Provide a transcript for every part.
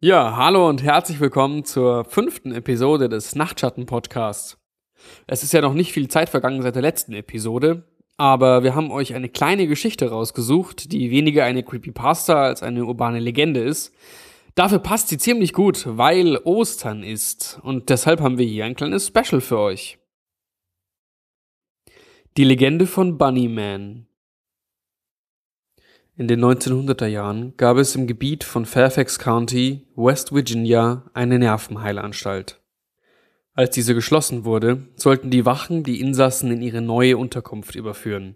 Ja, hallo und herzlich willkommen zur fünften Episode des Nachtschatten-Podcasts. Es ist ja noch nicht viel Zeit vergangen seit der letzten Episode, aber wir haben euch eine kleine Geschichte rausgesucht, die weniger eine Creepypasta als eine urbane Legende ist. Dafür passt sie ziemlich gut, weil Ostern ist und deshalb haben wir hier ein kleines Special für euch. Die Legende von Bunnyman in den 1900er Jahren gab es im Gebiet von Fairfax County, West Virginia, eine Nervenheilanstalt. Als diese geschlossen wurde, sollten die Wachen die Insassen in ihre neue Unterkunft überführen.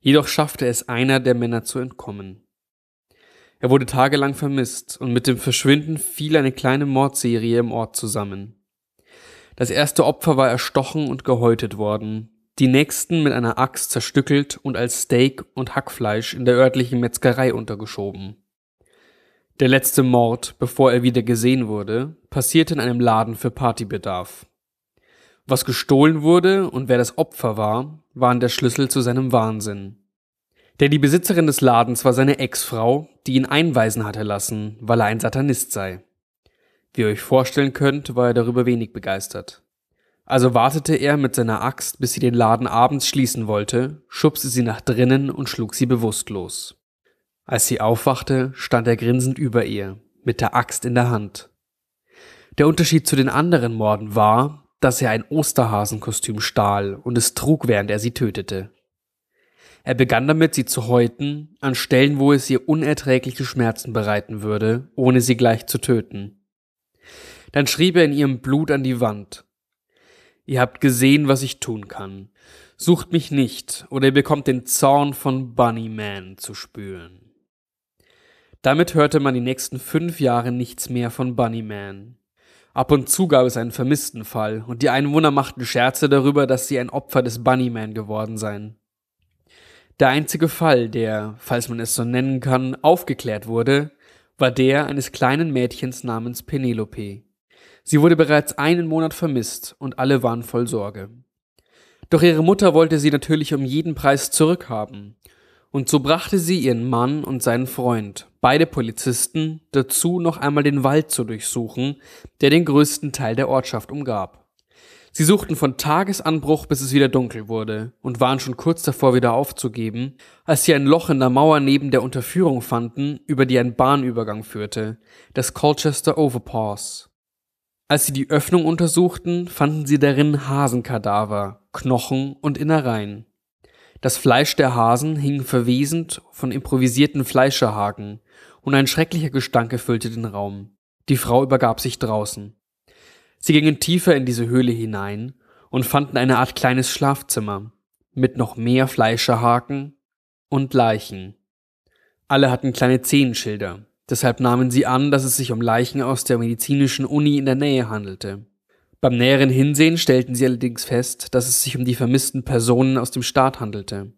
Jedoch schaffte es einer der Männer zu entkommen. Er wurde tagelang vermisst und mit dem Verschwinden fiel eine kleine Mordserie im Ort zusammen. Das erste Opfer war erstochen und gehäutet worden, die nächsten mit einer Axt zerstückelt und als Steak und Hackfleisch in der örtlichen Metzgerei untergeschoben. Der letzte Mord, bevor er wieder gesehen wurde, passierte in einem Laden für Partybedarf. Was gestohlen wurde und wer das Opfer war, waren der Schlüssel zu seinem Wahnsinn. Denn die Besitzerin des Ladens war seine Ex-Frau, die ihn einweisen hatte lassen, weil er ein Satanist sei. Wie ihr euch vorstellen könnt, war er darüber wenig begeistert. Also wartete er mit seiner Axt, bis sie den Laden abends schließen wollte, schubste sie nach drinnen und schlug sie bewusstlos. Als sie aufwachte, stand er grinsend über ihr, mit der Axt in der Hand. Der Unterschied zu den anderen Morden war, dass er ein Osterhasenkostüm stahl und es trug, während er sie tötete. Er begann damit, sie zu häuten, an Stellen, wo es ihr unerträgliche Schmerzen bereiten würde, ohne sie gleich zu töten. Dann schrieb er in ihrem Blut an die Wand, Ihr habt gesehen, was ich tun kann. Sucht mich nicht, oder ihr bekommt den Zorn von Bunnyman zu spüren. Damit hörte man die nächsten fünf Jahre nichts mehr von Bunnyman. Ab und zu gab es einen vermissten Fall, und die Einwohner machten Scherze darüber, dass sie ein Opfer des Bunnyman geworden seien. Der einzige Fall, der, falls man es so nennen kann, aufgeklärt wurde, war der eines kleinen Mädchens namens Penelope. Sie wurde bereits einen Monat vermisst und alle waren voll Sorge. Doch ihre Mutter wollte sie natürlich um jeden Preis zurückhaben. Und so brachte sie ihren Mann und seinen Freund, beide Polizisten, dazu, noch einmal den Wald zu durchsuchen, der den größten Teil der Ortschaft umgab. Sie suchten von Tagesanbruch, bis es wieder dunkel wurde, und waren schon kurz davor wieder aufzugeben, als sie ein Loch in der Mauer neben der Unterführung fanden, über die ein Bahnübergang führte, das Colchester Overpass. Als sie die Öffnung untersuchten, fanden sie darin Hasenkadaver, Knochen und Innereien. Das Fleisch der Hasen hing verwesend von improvisierten Fleischerhaken, und ein schrecklicher Gestank erfüllte den Raum. Die Frau übergab sich draußen. Sie gingen tiefer in diese Höhle hinein und fanden eine Art kleines Schlafzimmer mit noch mehr Fleischerhaken und Leichen. Alle hatten kleine Zehenschilder, Deshalb nahmen sie an, dass es sich um Leichen aus der medizinischen Uni in der Nähe handelte. Beim näheren Hinsehen stellten sie allerdings fest, dass es sich um die vermissten Personen aus dem Staat handelte.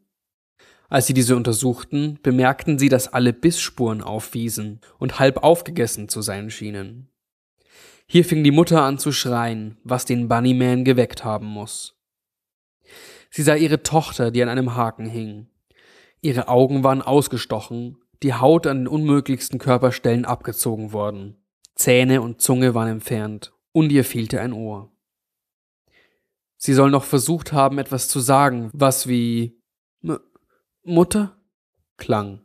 Als sie diese untersuchten, bemerkten sie, dass alle Bissspuren aufwiesen und halb aufgegessen zu sein schienen. Hier fing die Mutter an zu schreien, was den Bunnyman geweckt haben muss. Sie sah ihre Tochter, die an einem Haken hing. Ihre Augen waren ausgestochen die Haut an den unmöglichsten Körperstellen abgezogen worden. Zähne und Zunge waren entfernt, und ihr fehlte ein Ohr. Sie soll noch versucht haben, etwas zu sagen, was wie M Mutter klang.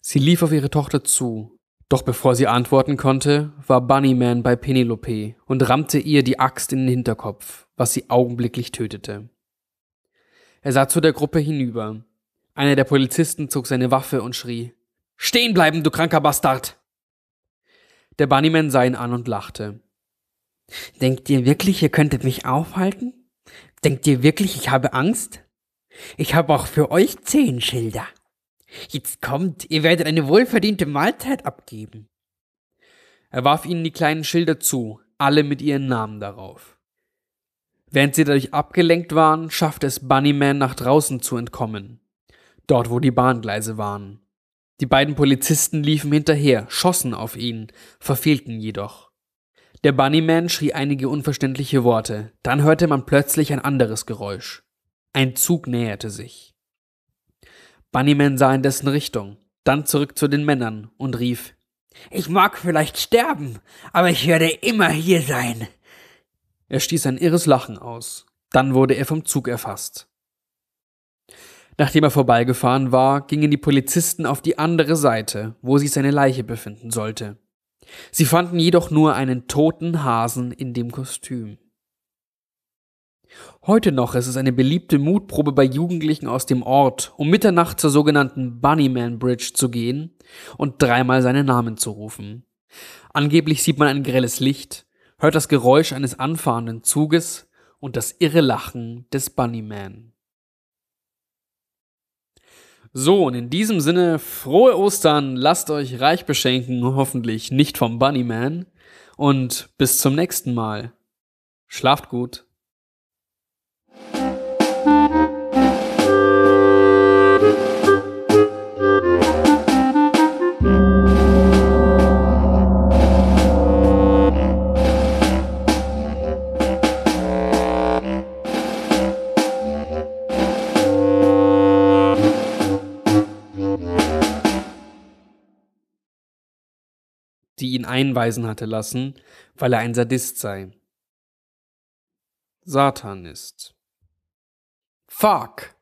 Sie lief auf ihre Tochter zu, doch bevor sie antworten konnte, war Bunnyman bei Penelope und rammte ihr die Axt in den Hinterkopf, was sie augenblicklich tötete. Er sah zu der Gruppe hinüber. Einer der Polizisten zog seine Waffe und schrie Stehen bleiben, du kranker Bastard! Der Bunnyman sah ihn an und lachte. Denkt ihr wirklich, ihr könntet mich aufhalten? Denkt ihr wirklich, ich habe Angst? Ich habe auch für euch zehn Schilder. Jetzt kommt, ihr werdet eine wohlverdiente Mahlzeit abgeben. Er warf ihnen die kleinen Schilder zu, alle mit ihren Namen darauf. Während sie dadurch abgelenkt waren, schaffte es Bunnyman nach draußen zu entkommen, dort wo die Bahngleise waren. Die beiden Polizisten liefen hinterher, schossen auf ihn, verfehlten jedoch. Der Bunnyman schrie einige unverständliche Worte, dann hörte man plötzlich ein anderes Geräusch. Ein Zug näherte sich. Bunnyman sah in dessen Richtung, dann zurück zu den Männern und rief Ich mag vielleicht sterben, aber ich werde immer hier sein. Er stieß ein irres Lachen aus. Dann wurde er vom Zug erfasst. Nachdem er vorbeigefahren war, gingen die Polizisten auf die andere Seite, wo sich seine Leiche befinden sollte. Sie fanden jedoch nur einen toten Hasen in dem Kostüm. Heute noch ist es eine beliebte Mutprobe bei Jugendlichen aus dem Ort, um Mitternacht zur sogenannten Bunnyman Bridge zu gehen und dreimal seinen Namen zu rufen. Angeblich sieht man ein grelles Licht, hört das Geräusch eines anfahrenden Zuges und das irre Lachen des Bunnyman. So, und in diesem Sinne, frohe Ostern, lasst euch reich beschenken, hoffentlich nicht vom Bunnyman, und bis zum nächsten Mal. Schlaft gut. Die ihn einweisen hatte lassen, weil er ein Sadist sei. Satan ist. Fuck!